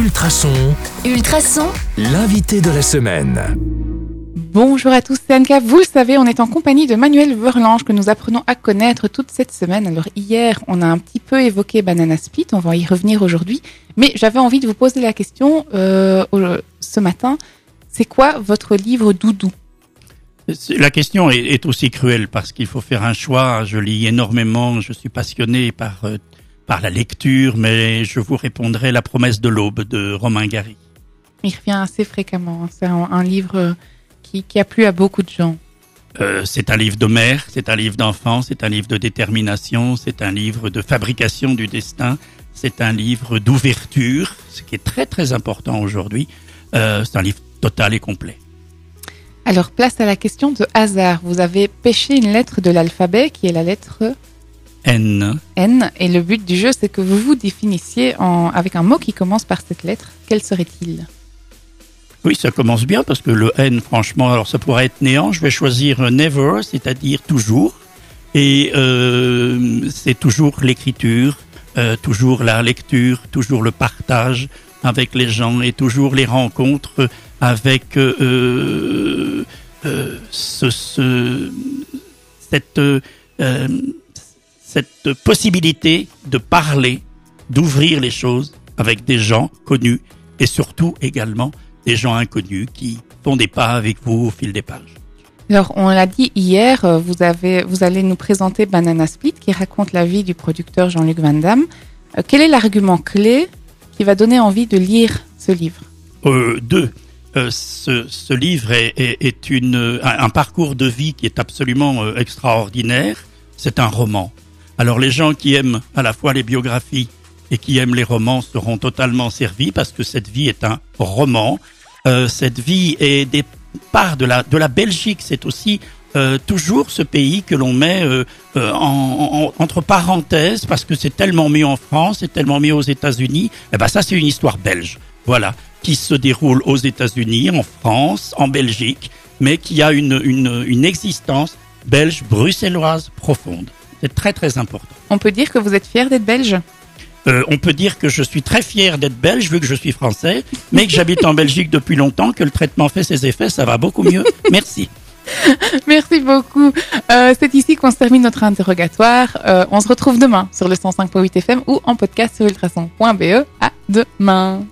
Ultrason, Ultrason, l'invité de la semaine. Bonjour à tous, c'est Anka. Vous le savez, on est en compagnie de Manuel Verlange que nous apprenons à connaître toute cette semaine. Alors hier, on a un petit peu évoqué Banana Split, on va y revenir aujourd'hui. Mais j'avais envie de vous poser la question euh, ce matin. C'est quoi votre livre doudou? La question est, est aussi cruelle parce qu'il faut faire un choix. Je lis énormément, je suis passionné par, euh, par la lecture, mais je vous répondrai La promesse de l'aube de Romain Gary. Il revient assez fréquemment. C'est un, un livre qui, qui a plu à beaucoup de gens. Euh, c'est un livre de mère, c'est un livre d'enfant, c'est un livre de détermination, c'est un livre de fabrication du destin, c'est un livre d'ouverture, ce qui est très très important aujourd'hui. Euh, c'est un livre total et complet. Alors place à la question de hasard. Vous avez pêché une lettre de l'alphabet qui est la lettre N, N et le but du jeu c'est que vous vous définissiez en, avec un mot qui commence par cette lettre. Quel serait-il? Oui, ça commence bien parce que le N, franchement, alors ça pourrait être néant. Je vais choisir never, c'est-à-dire toujours. Et euh, c'est toujours l'écriture, euh, toujours la lecture, toujours le partage avec les gens et toujours les rencontres avec euh, ce, ce- cette, cette possibilité de parler, d'ouvrir les choses avec des gens connus et surtout également des gens inconnus qui font des pas avec vous au fil des pages. Alors, on l'a dit hier, euh, vous, avez, vous allez nous présenter Banana Split qui raconte la vie du producteur Jean-Luc Van Damme. Euh, quel est l'argument clé qui va donner envie de lire ce livre? Euh, deux, euh, ce, ce livre est, est, est une, un, un parcours de vie qui est absolument extraordinaire. C'est un roman. Alors les gens qui aiment à la fois les biographies et qui aiment les romans seront totalement servis parce que cette vie est un roman. Euh, cette vie est des parts de la, de la Belgique. C'est aussi euh, toujours ce pays que l'on met euh, en, en- entre parenthèses parce que c'est tellement mieux en France, c'est tellement mieux aux États-Unis. Eh ben ça, c'est une histoire belge. Voilà, qui se déroule aux États-Unis, en France, en Belgique, mais qui a une, une existence belge bruxelloise profonde. C'est très très important. On peut dire que vous êtes fier d'être belge Euh, on peut dire que je suis très fier d'être belge vu que je suis français, mais que j'habite en Belgique depuis longtemps, que le traitement fait ses effets, ça va beaucoup mieux. Merci. Merci beaucoup. Euh, C'est ici qu'on se termine notre interrogatoire. Euh, on se retrouve demain sur le 105.8 FM ou en podcast sur ultrason.be. À demain.